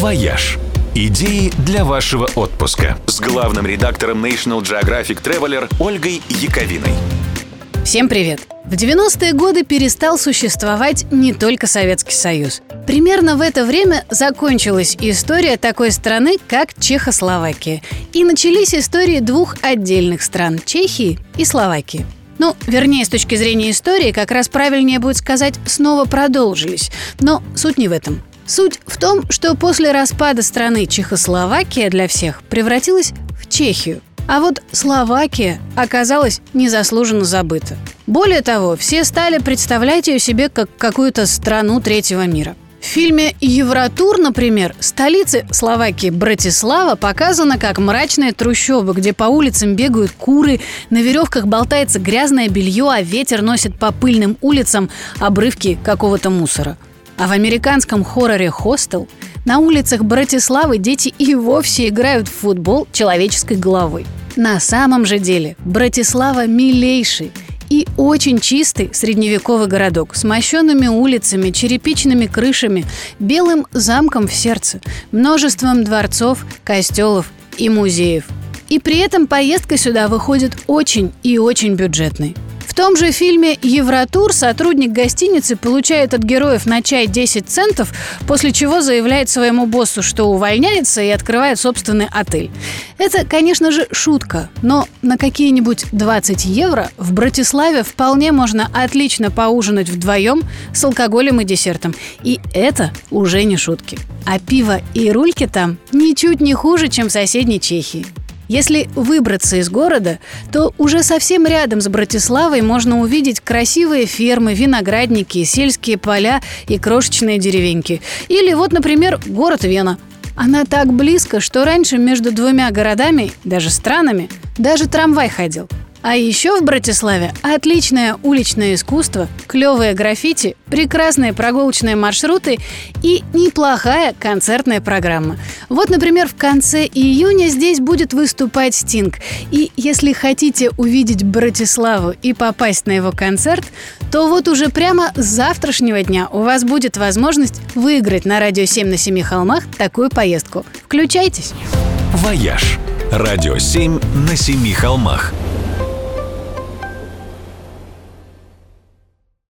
«Вояж». Идеи для вашего отпуска с главным редактором National Geographic Traveler Ольгой Яковиной. Всем привет! В 90-е годы перестал существовать не только Советский Союз. Примерно в это время закончилась история такой страны, как Чехословакия. И начались истории двух отдельных стран – Чехии и Словакии. Ну, вернее, с точки зрения истории, как раз правильнее будет сказать, снова продолжились. Но суть не в этом. Суть в том, что после распада страны Чехословакия для всех превратилась в Чехию. А вот Словакия оказалась незаслуженно забыта. Более того, все стали представлять ее себе как какую-то страну третьего мира. В фильме «Евротур», например, столице Словакии Братислава показано как мрачная трущоба, где по улицам бегают куры, на веревках болтается грязное белье, а ветер носит по пыльным улицам обрывки какого-то мусора. А в американском хорроре «Хостел» на улицах Братиславы дети и вовсе играют в футбол человеческой головой. На самом же деле Братислава милейший и очень чистый средневековый городок с мощенными улицами, черепичными крышами, белым замком в сердце, множеством дворцов, костелов и музеев. И при этом поездка сюда выходит очень и очень бюджетной том же фильме «Евротур» сотрудник гостиницы получает от героев на чай 10 центов, после чего заявляет своему боссу, что увольняется и открывает собственный отель. Это, конечно же, шутка, но на какие-нибудь 20 евро в Братиславе вполне можно отлично поужинать вдвоем с алкоголем и десертом. И это уже не шутки. А пиво и рульки там ничуть не хуже, чем в соседней Чехии. Если выбраться из города, то уже совсем рядом с Братиславой можно увидеть красивые фермы, виноградники, сельские поля и крошечные деревеньки. Или вот, например, город Вена. Она так близко, что раньше между двумя городами, даже странами, даже трамвай ходил. А еще в Братиславе отличное уличное искусство, клевые граффити, прекрасные прогулочные маршруты и неплохая концертная программа. Вот, например, в конце июня здесь будет выступать Стинг. И если хотите увидеть Братиславу и попасть на его концерт, то вот уже прямо с завтрашнего дня у вас будет возможность выиграть на радио 7 на 7 холмах такую поездку. Включайтесь! «Вояж» – радио 7 на семи холмах –